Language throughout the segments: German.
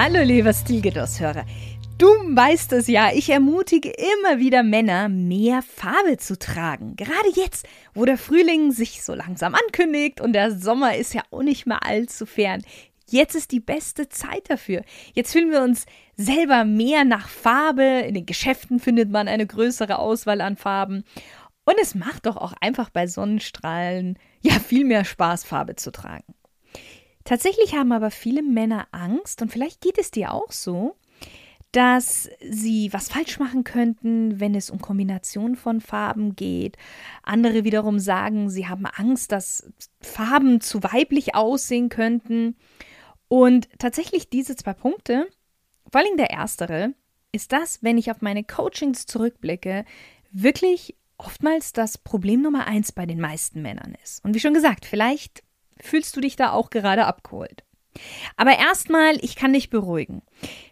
Hallo lieber Stilgenuss-Hörer. Du weißt es ja, ich ermutige immer wieder Männer, mehr Farbe zu tragen. Gerade jetzt, wo der Frühling sich so langsam ankündigt und der Sommer ist ja auch nicht mehr allzu fern. Jetzt ist die beste Zeit dafür. Jetzt fühlen wir uns selber mehr nach Farbe. In den Geschäften findet man eine größere Auswahl an Farben. Und es macht doch auch einfach bei Sonnenstrahlen ja viel mehr Spaß, Farbe zu tragen. Tatsächlich haben aber viele Männer Angst, und vielleicht geht es dir auch so, dass sie was falsch machen könnten, wenn es um Kombination von Farben geht. Andere wiederum sagen, sie haben Angst, dass Farben zu weiblich aussehen könnten. Und tatsächlich diese zwei Punkte, vor allem der erstere, ist das, wenn ich auf meine Coachings zurückblicke, wirklich oftmals das Problem Nummer eins bei den meisten Männern ist. Und wie schon gesagt, vielleicht fühlst du dich da auch gerade abgeholt. Aber erstmal, ich kann dich beruhigen.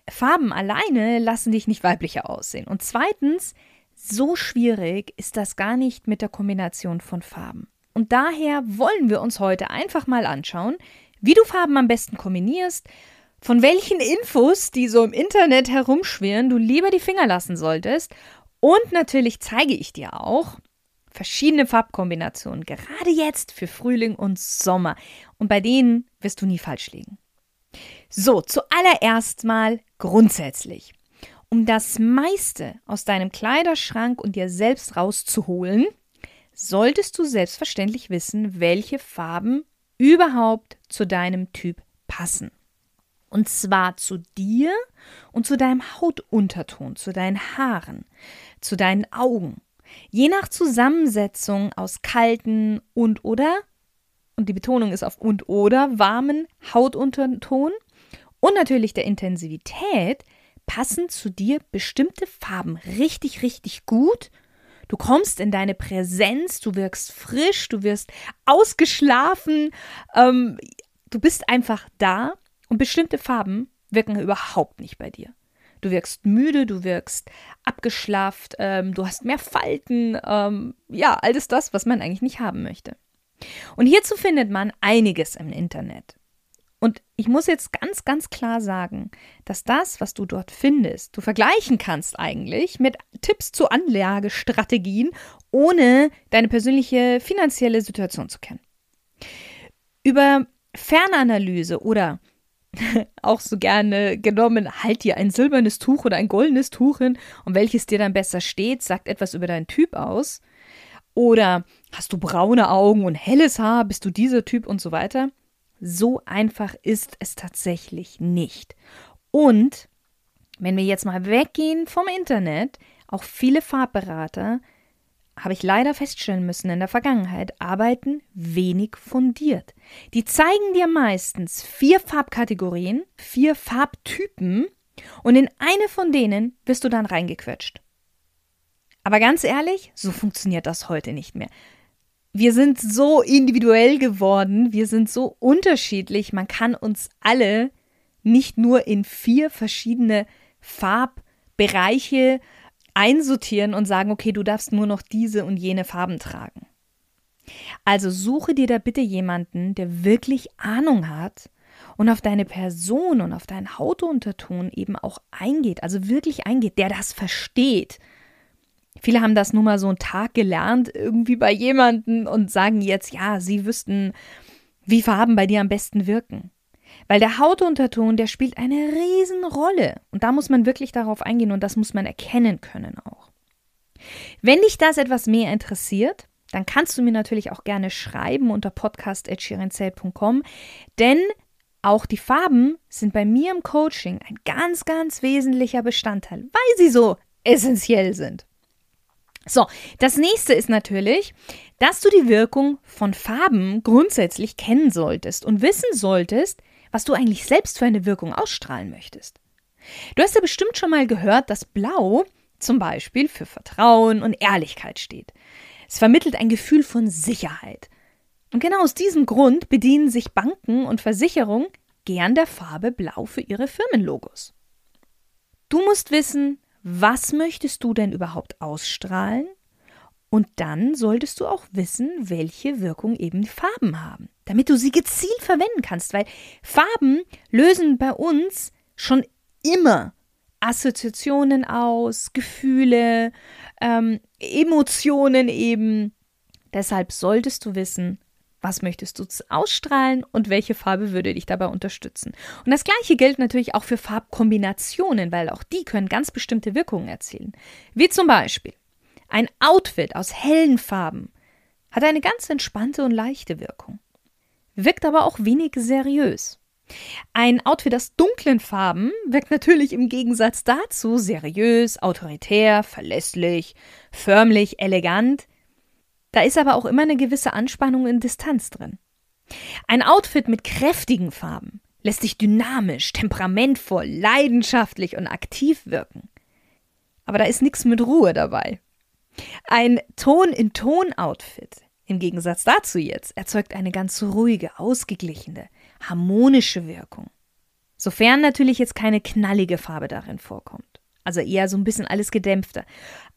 Farben alleine lassen dich nicht weiblicher aussehen. Und zweitens, so schwierig ist das gar nicht mit der Kombination von Farben. Und daher wollen wir uns heute einfach mal anschauen, wie du Farben am besten kombinierst, von welchen Infos, die so im Internet herumschwirren, du lieber die Finger lassen solltest. Und natürlich zeige ich dir auch, verschiedene Farbkombinationen, gerade jetzt für Frühling und Sommer. Und bei denen wirst du nie falsch liegen. So, zuallererst mal grundsätzlich. Um das meiste aus deinem Kleiderschrank und dir selbst rauszuholen, solltest du selbstverständlich wissen, welche Farben überhaupt zu deinem Typ passen. Und zwar zu dir und zu deinem Hautunterton, zu deinen Haaren, zu deinen Augen, Je nach Zusammensetzung aus kalten und oder, und die Betonung ist auf und oder, warmen Hautunterton und natürlich der Intensivität passen zu dir bestimmte Farben richtig, richtig gut. Du kommst in deine Präsenz, du wirkst frisch, du wirst ausgeschlafen, ähm, du bist einfach da und bestimmte Farben wirken überhaupt nicht bei dir. Du wirkst müde, du wirkst abgeschlafft, ähm, du hast mehr Falten, ähm, ja, alles das, was man eigentlich nicht haben möchte. Und hierzu findet man einiges im Internet. Und ich muss jetzt ganz, ganz klar sagen, dass das, was du dort findest, du vergleichen kannst eigentlich mit Tipps zu Anlagestrategien, ohne deine persönliche finanzielle Situation zu kennen. Über Fernanalyse oder auch so gerne genommen, halt dir ein silbernes Tuch oder ein goldenes Tuch hin und welches dir dann besser steht, sagt etwas über deinen Typ aus. Oder hast du braune Augen und helles Haar, bist du dieser Typ und so weiter. So einfach ist es tatsächlich nicht. Und wenn wir jetzt mal weggehen vom Internet, auch viele Farbberater habe ich leider feststellen müssen in der Vergangenheit, arbeiten wenig fundiert. Die zeigen dir meistens vier Farbkategorien, vier Farbtypen und in eine von denen wirst du dann reingequetscht. Aber ganz ehrlich, so funktioniert das heute nicht mehr. Wir sind so individuell geworden, wir sind so unterschiedlich, man kann uns alle nicht nur in vier verschiedene Farbbereiche einsortieren und sagen, okay, du darfst nur noch diese und jene Farben tragen. Also suche dir da bitte jemanden, der wirklich Ahnung hat und auf deine Person und auf deinen Hautunterton eben auch eingeht, also wirklich eingeht, der das versteht. Viele haben das nur mal so einen Tag gelernt, irgendwie bei jemanden und sagen jetzt, ja, sie wüssten, wie Farben bei dir am besten wirken. Weil der Hautunterton, der spielt eine Riesenrolle. Und da muss man wirklich darauf eingehen und das muss man erkennen können auch. Wenn dich das etwas mehr interessiert, dann kannst du mir natürlich auch gerne schreiben unter podcast.schirinzelt.com, denn auch die Farben sind bei mir im Coaching ein ganz, ganz wesentlicher Bestandteil, weil sie so essentiell sind. So, das nächste ist natürlich, dass du die Wirkung von Farben grundsätzlich kennen solltest und wissen solltest, was du eigentlich selbst für eine Wirkung ausstrahlen möchtest. Du hast ja bestimmt schon mal gehört, dass Blau zum Beispiel für Vertrauen und Ehrlichkeit steht. Es vermittelt ein Gefühl von Sicherheit. Und genau aus diesem Grund bedienen sich Banken und Versicherungen gern der Farbe Blau für ihre Firmenlogos. Du musst wissen, was möchtest du denn überhaupt ausstrahlen? Und dann solltest du auch wissen, welche Wirkung eben die Farben haben, damit du sie gezielt verwenden kannst, weil Farben lösen bei uns schon immer Assoziationen aus, Gefühle, ähm, Emotionen eben. Deshalb solltest du wissen, was möchtest du ausstrahlen und welche Farbe würde dich dabei unterstützen. Und das gleiche gilt natürlich auch für Farbkombinationen, weil auch die können ganz bestimmte Wirkungen erzielen. Wie zum Beispiel ein Outfit aus hellen Farben hat eine ganz entspannte und leichte Wirkung, wirkt aber auch wenig seriös. Ein Outfit aus dunklen Farben wirkt natürlich im Gegensatz dazu seriös, autoritär, verlässlich, förmlich, elegant, da ist aber auch immer eine gewisse Anspannung und Distanz drin. Ein Outfit mit kräftigen Farben lässt sich dynamisch, temperamentvoll, leidenschaftlich und aktiv wirken. Aber da ist nichts mit Ruhe dabei. Ein Ton-in-Ton-Outfit, im Gegensatz dazu jetzt, erzeugt eine ganz ruhige, ausgeglichene, harmonische Wirkung. Sofern natürlich jetzt keine knallige Farbe darin vorkommt. Also eher so ein bisschen alles gedämpfter.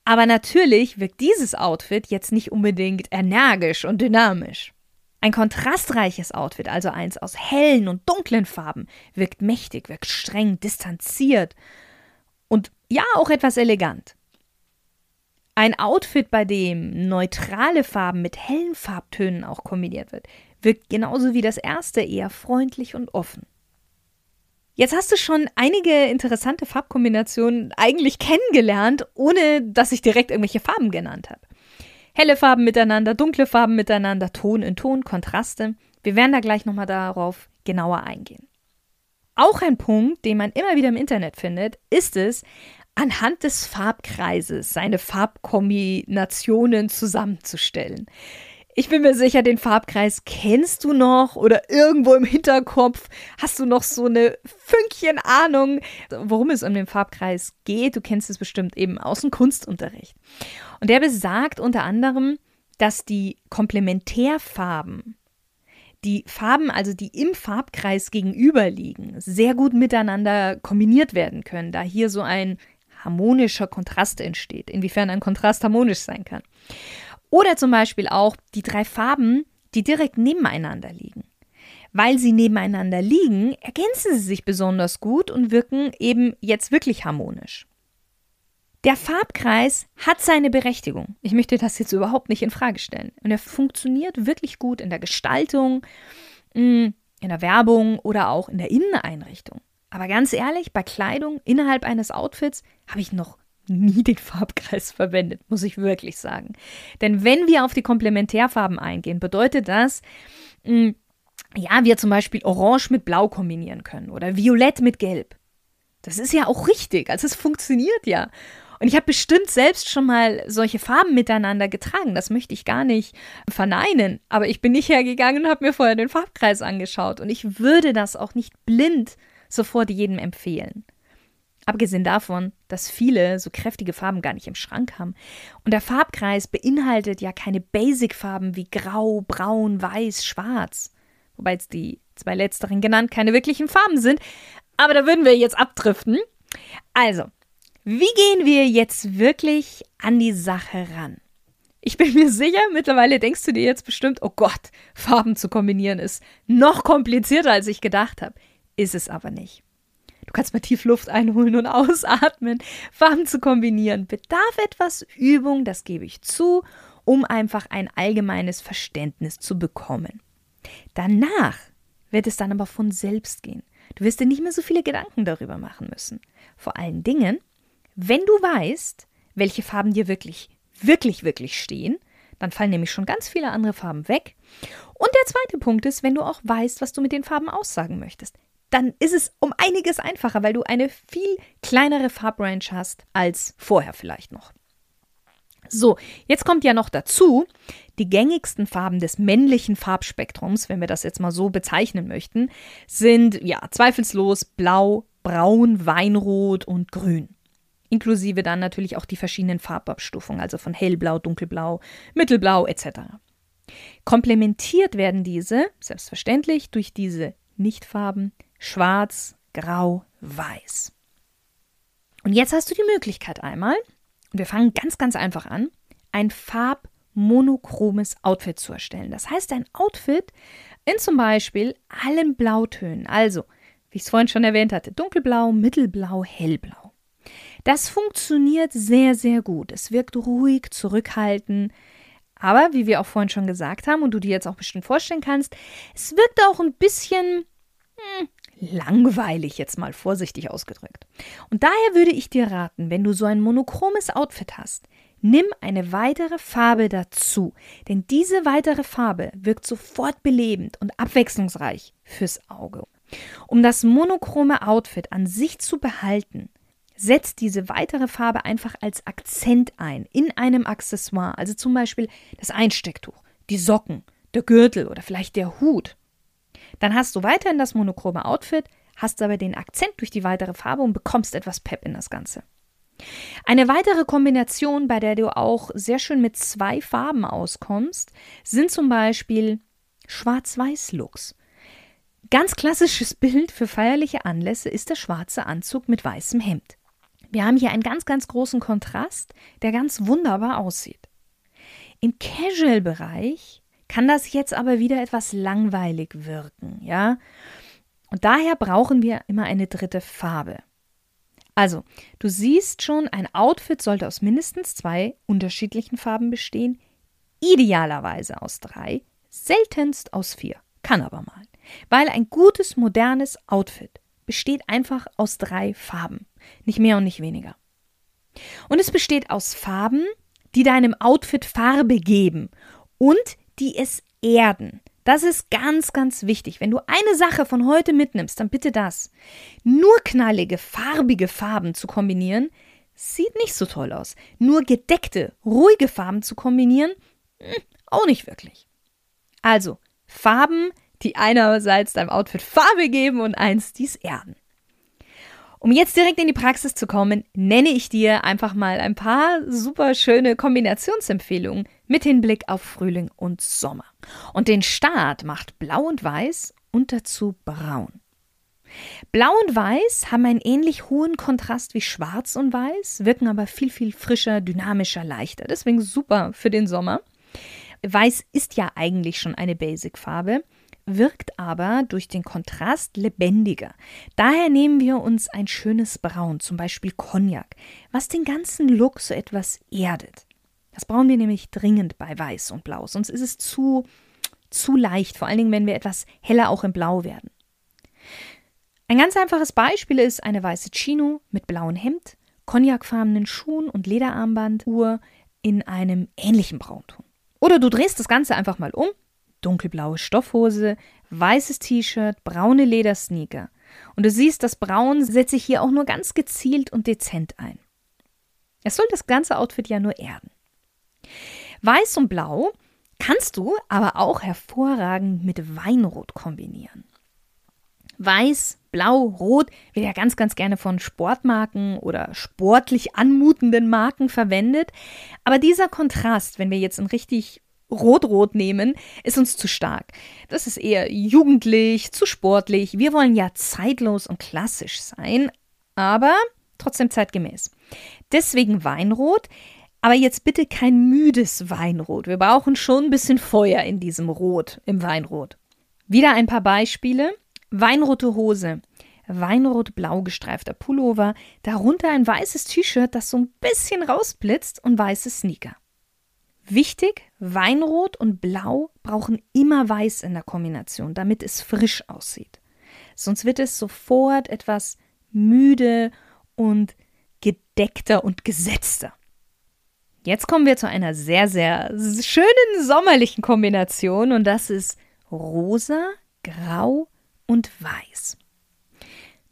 Aber natürlich wirkt dieses Outfit jetzt nicht unbedingt energisch und dynamisch. Ein kontrastreiches Outfit, also eins aus hellen und dunklen Farben, wirkt mächtig, wirkt streng, distanziert und ja auch etwas elegant. Ein Outfit, bei dem neutrale Farben mit hellen Farbtönen auch kombiniert wird, wirkt genauso wie das erste eher freundlich und offen. Jetzt hast du schon einige interessante Farbkombinationen eigentlich kennengelernt, ohne dass ich direkt irgendwelche Farben genannt habe. Helle Farben miteinander, dunkle Farben miteinander, Ton in Ton, Kontraste. Wir werden da gleich nochmal darauf genauer eingehen. Auch ein Punkt, den man immer wieder im Internet findet, ist es, anhand des Farbkreises seine Farbkombinationen zusammenzustellen. Ich bin mir sicher, den Farbkreis kennst du noch oder irgendwo im Hinterkopf hast du noch so eine Fünkchen Ahnung, worum es um den Farbkreis geht. Du kennst es bestimmt eben aus dem Kunstunterricht. Und der besagt unter anderem, dass die Komplementärfarben, die Farben, also die im Farbkreis gegenüberliegen, sehr gut miteinander kombiniert werden können, da hier so ein harmonischer Kontrast entsteht, inwiefern ein Kontrast harmonisch sein kann. Oder zum Beispiel auch die drei Farben, die direkt nebeneinander liegen. Weil sie nebeneinander liegen, ergänzen sie sich besonders gut und wirken eben jetzt wirklich harmonisch. Der Farbkreis hat seine Berechtigung. Ich möchte das jetzt überhaupt nicht in Frage stellen. Und er funktioniert wirklich gut in der Gestaltung, mm, in der Werbung oder auch in der Inneneinrichtung. Aber ganz ehrlich, bei Kleidung innerhalb eines Outfits habe ich noch nie den Farbkreis verwendet, muss ich wirklich sagen. Denn wenn wir auf die Komplementärfarben eingehen, bedeutet das, mh, hm, ja, wir zum Beispiel Orange mit Blau kombinieren können oder Violett mit Gelb. Das ist ja auch richtig, also es funktioniert ja. Und ich habe bestimmt selbst schon mal solche Farben miteinander getragen. Das möchte ich gar nicht verneinen. Aber ich bin nicht hergegangen und habe mir vorher den Farbkreis angeschaut. Und ich würde das auch nicht blind sofort jedem empfehlen. Abgesehen davon, dass viele so kräftige Farben gar nicht im Schrank haben. Und der Farbkreis beinhaltet ja keine Basic-Farben wie Grau, Braun, Weiß, Schwarz. Wobei jetzt die zwei letzteren genannt keine wirklichen Farben sind. Aber da würden wir jetzt abdriften. Also, wie gehen wir jetzt wirklich an die Sache ran? Ich bin mir sicher, mittlerweile denkst du dir jetzt bestimmt, oh Gott, Farben zu kombinieren ist noch komplizierter, als ich gedacht habe. Ist es aber nicht. Du kannst mal tief Luft einholen und ausatmen. Farben zu kombinieren bedarf etwas Übung, das gebe ich zu, um einfach ein allgemeines Verständnis zu bekommen. Danach wird es dann aber von selbst gehen. Du wirst dir nicht mehr so viele Gedanken darüber machen müssen. Vor allen Dingen, wenn du weißt, welche Farben dir wirklich, wirklich, wirklich stehen, dann fallen nämlich schon ganz viele andere Farben weg. Und der zweite Punkt ist, wenn du auch weißt, was du mit den Farben aussagen möchtest dann ist es um einiges einfacher, weil du eine viel kleinere Farbrange hast als vorher vielleicht noch. So, jetzt kommt ja noch dazu, die gängigsten Farben des männlichen Farbspektrums, wenn wir das jetzt mal so bezeichnen möchten, sind ja zweifellos blau, Braun, Weinrot und Grün. Inklusive dann natürlich auch die verschiedenen Farbabstufungen, also von hellblau, dunkelblau, mittelblau etc. Komplementiert werden diese, selbstverständlich, durch diese Nichtfarben schwarz, grau, weiß. Und jetzt hast du die Möglichkeit einmal, wir fangen ganz, ganz einfach an, ein farbmonochromes Outfit zu erstellen. Das heißt, ein Outfit in zum Beispiel allen Blautönen, also, wie ich es vorhin schon erwähnt hatte, dunkelblau, mittelblau, hellblau. Das funktioniert sehr, sehr gut. Es wirkt ruhig, zurückhaltend, aber wie wir auch vorhin schon gesagt haben und du dir jetzt auch bestimmt vorstellen kannst, es wirkt auch ein bisschen hm, langweilig, jetzt mal vorsichtig ausgedrückt. Und daher würde ich dir raten, wenn du so ein monochromes Outfit hast, nimm eine weitere Farbe dazu, denn diese weitere Farbe wirkt sofort belebend und abwechslungsreich fürs Auge. Um das monochrome Outfit an sich zu behalten, setzt diese weitere Farbe einfach als Akzent ein in einem Accessoire, also zum Beispiel das Einstecktuch, die Socken, der Gürtel oder vielleicht der Hut. Dann hast du weiterhin das monochrome Outfit, hast aber den Akzent durch die weitere Farbe und bekommst etwas Pep in das Ganze. Eine weitere Kombination, bei der du auch sehr schön mit zwei Farben auskommst, sind zum Beispiel Schwarz-Weiß-Looks. Ganz klassisches Bild für feierliche Anlässe ist der schwarze Anzug mit weißem Hemd. Wir haben hier einen ganz, ganz großen Kontrast, der ganz wunderbar aussieht. Im Casual-Bereich kann das jetzt aber wieder etwas langweilig wirken, ja? Und daher brauchen wir immer eine dritte Farbe. Also, du siehst schon, ein Outfit sollte aus mindestens zwei unterschiedlichen Farben bestehen, idealerweise aus drei, seltenst aus vier, kann aber mal. Weil ein gutes, modernes Outfit besteht einfach aus drei Farben. Nicht mehr und nicht weniger. Und es besteht aus Farben, die deinem Outfit Farbe geben und die es erden. Das ist ganz, ganz wichtig. Wenn du eine Sache von heute mitnimmst, dann bitte das. Nur knallige, farbige Farben zu kombinieren, sieht nicht so toll aus. Nur gedeckte, ruhige Farben zu kombinieren, hm, auch nicht wirklich. Also, Farben, die einerseits deinem Outfit Farbe geben und eins dies erden. Um jetzt direkt in die Praxis zu kommen, nenne ich dir einfach mal ein paar super schöne Kombinationsempfehlungen mit Hinblick auf Frühling und Sommer. Und den Start macht Blau und Weiß und dazu Braun. Blau und Weiß haben einen ähnlich hohen Kontrast wie Schwarz und Weiß, wirken aber viel, viel frischer, dynamischer, leichter. Deswegen super für den Sommer. Weiß ist ja eigentlich schon eine Basic-Farbe wirkt aber durch den Kontrast lebendiger. Daher nehmen wir uns ein schönes Braun, zum Beispiel Cognac, was den ganzen Look so etwas erdet. Das brauchen wir nämlich dringend bei Weiß und Blau, sonst ist es zu, zu leicht, vor allen Dingen, wenn wir etwas heller auch im Blau werden. Ein ganz einfaches Beispiel ist eine weiße Chino mit blauem Hemd, cognacfarbenen Schuhen und Lederarmbanduhr in einem ähnlichen Braunton. Oder du drehst das Ganze einfach mal um dunkelblaue Stoffhose, weißes T-Shirt, braune Ledersneaker. Und du siehst, das Braun setze ich hier auch nur ganz gezielt und dezent ein. Es soll das ganze Outfit ja nur erden. Weiß und Blau kannst du aber auch hervorragend mit Weinrot kombinieren. Weiß, Blau, Rot wird ja ganz, ganz gerne von Sportmarken oder sportlich anmutenden Marken verwendet. Aber dieser Kontrast, wenn wir jetzt ein richtig Rot-Rot nehmen, ist uns zu stark. Das ist eher jugendlich, zu sportlich. Wir wollen ja zeitlos und klassisch sein, aber trotzdem zeitgemäß. Deswegen Weinrot, aber jetzt bitte kein müdes Weinrot. Wir brauchen schon ein bisschen Feuer in diesem Rot, im Weinrot. Wieder ein paar Beispiele. Weinrote Hose, weinrot-blau gestreifter Pullover, darunter ein weißes T-Shirt, das so ein bisschen rausblitzt und weiße Sneaker. Wichtig, Weinrot und Blau brauchen immer Weiß in der Kombination, damit es frisch aussieht. Sonst wird es sofort etwas müde und gedeckter und gesetzter. Jetzt kommen wir zu einer sehr, sehr schönen sommerlichen Kombination und das ist rosa, grau und weiß.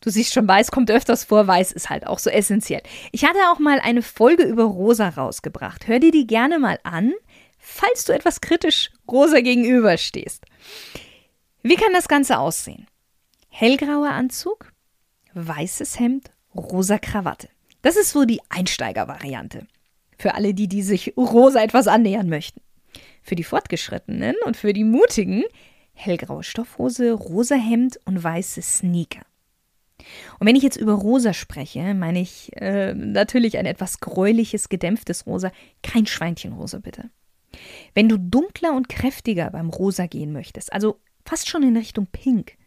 Du siehst schon, weiß kommt öfters vor, weiß ist halt auch so essentiell. Ich hatte auch mal eine Folge über Rosa rausgebracht. Hör dir die gerne mal an, falls du etwas kritisch Rosa gegenüberstehst. Wie kann das Ganze aussehen? Hellgrauer Anzug, weißes Hemd, rosa Krawatte. Das ist so die Einsteigervariante. Für alle, die, die sich rosa etwas annähern möchten. Für die Fortgeschrittenen und für die Mutigen hellgraue Stoffhose, rosa Hemd und weiße Sneaker. Und wenn ich jetzt über rosa spreche, meine ich äh, natürlich ein etwas gräuliches, gedämpftes Rosa, kein Schweinchenrosa bitte. Wenn du dunkler und kräftiger beim Rosa gehen möchtest, also fast schon in Richtung Pink,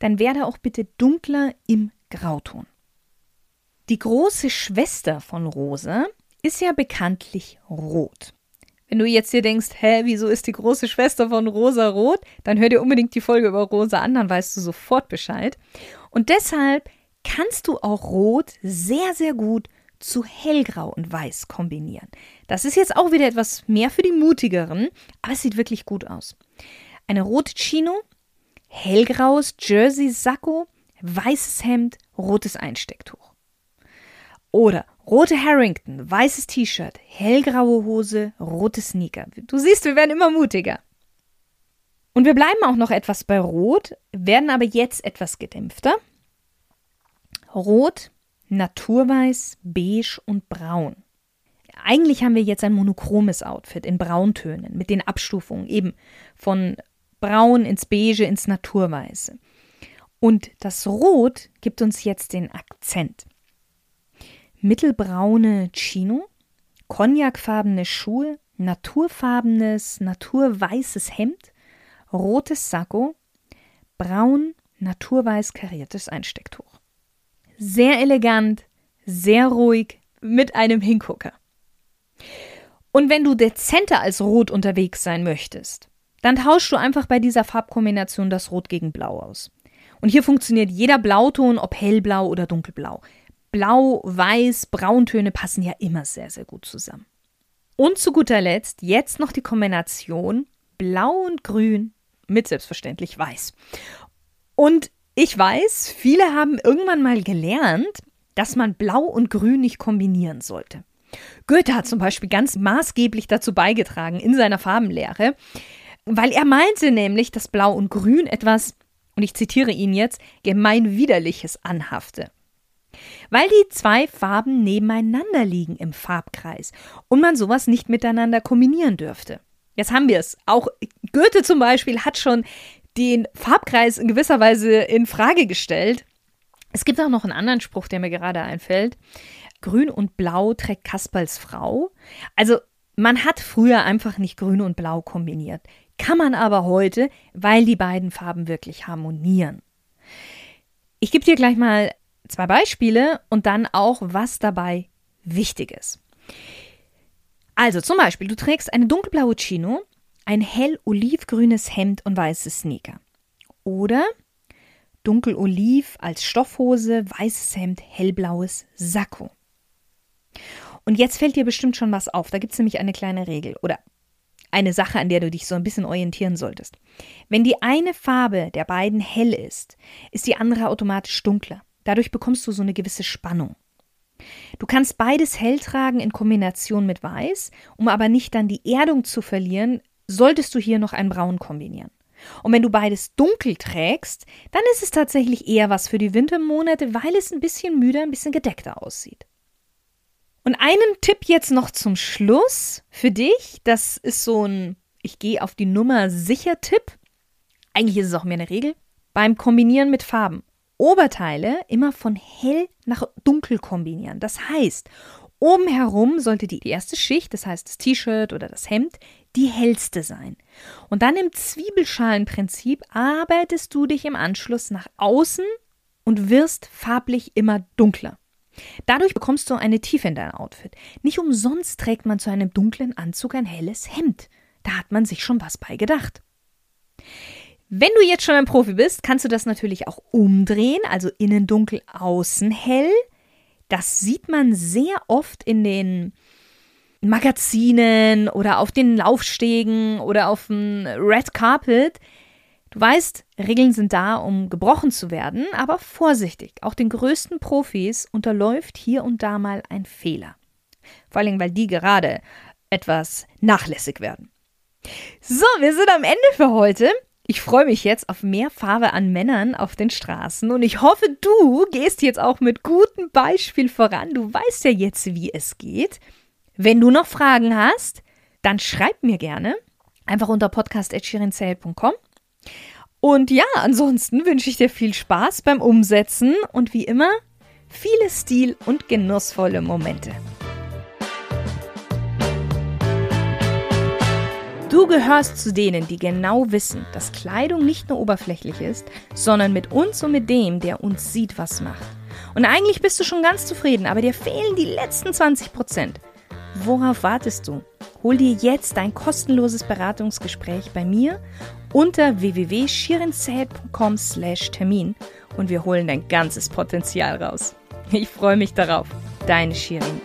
dann werde auch bitte dunkler im Grauton. Die große Schwester von Rosa ist ja bekanntlich rot. Wenn du jetzt dir denkst, hä, wieso ist die große Schwester von Rosa rot? Dann hör dir unbedingt die Folge über Rosa an, dann weißt du sofort Bescheid. Und deshalb kannst du auch Rot sehr, sehr gut zu hellgrau und weiß kombinieren. Das ist jetzt auch wieder etwas mehr für die mutigeren, aber es sieht wirklich gut aus. Eine rote Chino, hellgraues Jersey-Sakko, weißes Hemd, rotes Einstecktuch. Oder Rote Harrington, weißes T-Shirt, hellgraue Hose, rote Sneaker. Du siehst, wir werden immer mutiger. Und wir bleiben auch noch etwas bei Rot, werden aber jetzt etwas gedämpfter. Rot, Naturweiß, Beige und Braun. Eigentlich haben wir jetzt ein monochromes Outfit in Brauntönen mit den Abstufungen eben von Braun ins Beige ins Naturweiße. Und das Rot gibt uns jetzt den Akzent mittelbraune Chino, cognacfarbene Schuhe, naturfarbenes, naturweißes Hemd, rotes Sakko, braun, naturweiß kariertes Einstecktuch. Sehr elegant, sehr ruhig, mit einem Hingucker. Und wenn du dezenter als Rot unterwegs sein möchtest, dann tauschst du einfach bei dieser Farbkombination das Rot gegen Blau aus. Und hier funktioniert jeder Blauton, ob hellblau oder dunkelblau. Blau, Weiß, Brauntöne passen ja immer sehr, sehr gut zusammen. Und zu guter Letzt jetzt noch die Kombination Blau und Grün mit selbstverständlich Weiß. Und ich weiß, viele haben irgendwann mal gelernt, dass man Blau und Grün nicht kombinieren sollte. Goethe hat zum Beispiel ganz maßgeblich dazu beigetragen in seiner Farbenlehre, weil er meinte nämlich, dass Blau und Grün etwas, und ich zitiere ihn jetzt, gemein widerliches anhafte weil die zwei Farben nebeneinander liegen im Farbkreis und man sowas nicht miteinander kombinieren dürfte. Jetzt haben wir es. Auch Goethe zum Beispiel hat schon den Farbkreis in gewisser Weise in Frage gestellt. Es gibt auch noch einen anderen Spruch, der mir gerade einfällt. Grün und Blau trägt Kasperls Frau. Also man hat früher einfach nicht Grün und Blau kombiniert. Kann man aber heute, weil die beiden Farben wirklich harmonieren. Ich gebe dir gleich mal zwei Beispiele und dann auch, was dabei wichtig ist. Also zum Beispiel, du trägst eine dunkelblaue Chino, ein hell olivgrünes Hemd und weiße Sneaker. Oder dunkel-oliv als Stoffhose, weißes Hemd, hellblaues Sakko. Und jetzt fällt dir bestimmt schon was auf. Da gibt es nämlich eine kleine Regel oder eine Sache, an der du dich so ein bisschen orientieren solltest. Wenn die eine Farbe der beiden hell ist, ist die andere automatisch dunkler. Dadurch bekommst du so eine gewisse Spannung. Du kannst beides hell tragen in Kombination mit weiß, um aber nicht dann die Erdung zu verlieren, solltest du hier noch ein Braun kombinieren. Und wenn du beides dunkel trägst, dann ist es tatsächlich eher was für die Wintermonate, weil es ein bisschen müder, ein bisschen gedeckter aussieht. Und einen Tipp jetzt noch zum Schluss für dich. Das ist so ein Ich gehe auf die Nummer sicher Tipp. Eigentlich ist es auch mehr eine Regel. Beim Kombinieren mit Farben. Oberteile immer von hell nach dunkel kombinieren. Das heißt, oben herum sollte die erste Schicht, das heißt das T-Shirt oder das Hemd, die hellste sein. Und dann im Zwiebelschalenprinzip arbeitest du dich im Anschluss nach außen und wirst farblich immer dunkler. Dadurch bekommst du eine Tiefe in dein Outfit. Nicht umsonst trägt man zu einem dunklen Anzug ein helles Hemd. Da hat man sich schon was bei gedacht. Wenn du jetzt schon ein Profi bist, kannst du das natürlich auch umdrehen, also innen dunkel, außen hell. Das sieht man sehr oft in den Magazinen oder auf den Laufstegen oder auf dem Red Carpet. Du weißt, Regeln sind da, um gebrochen zu werden, aber vorsichtig. Auch den größten Profis unterläuft hier und da mal ein Fehler. Vor allem, weil die gerade etwas nachlässig werden. So, wir sind am Ende für heute. Ich freue mich jetzt auf mehr Farbe an Männern auf den Straßen und ich hoffe, du gehst jetzt auch mit gutem Beispiel voran. Du weißt ja jetzt, wie es geht. Wenn du noch Fragen hast, dann schreib mir gerne einfach unter podcast.schirinzell.com. Und ja, ansonsten wünsche ich dir viel Spaß beim Umsetzen und wie immer viele Stil- und genussvolle Momente. Du gehörst zu denen, die genau wissen, dass Kleidung nicht nur oberflächlich ist, sondern mit uns und mit dem, der uns sieht, was macht. Und eigentlich bist du schon ganz zufrieden, aber dir fehlen die letzten 20 Prozent. Worauf wartest du? Hol dir jetzt dein kostenloses Beratungsgespräch bei mir unter slash Termin und wir holen dein ganzes Potenzial raus. Ich freue mich darauf. Deine Shirin.